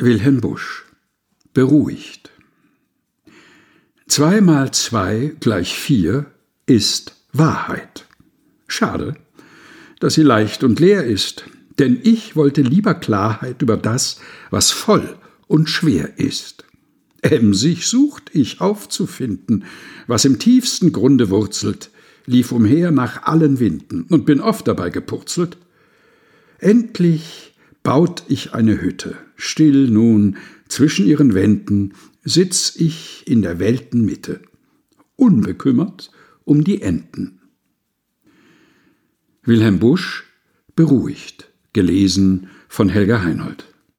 Wilhelm Busch Beruhigt Zwei mal zwei gleich vier ist Wahrheit. Schade, dass sie leicht und leer ist, denn ich wollte lieber Klarheit über das, was voll und schwer ist. Emsig sucht ich aufzufinden, was im tiefsten Grunde wurzelt, lief umher nach allen Winden und bin oft dabei gepurzelt. Endlich baut ich eine Hütte, still nun, zwischen ihren Wänden sitz ich in der Weltenmitte, unbekümmert um die Enten. Wilhelm Busch Beruhigt, gelesen von Helga Heinold.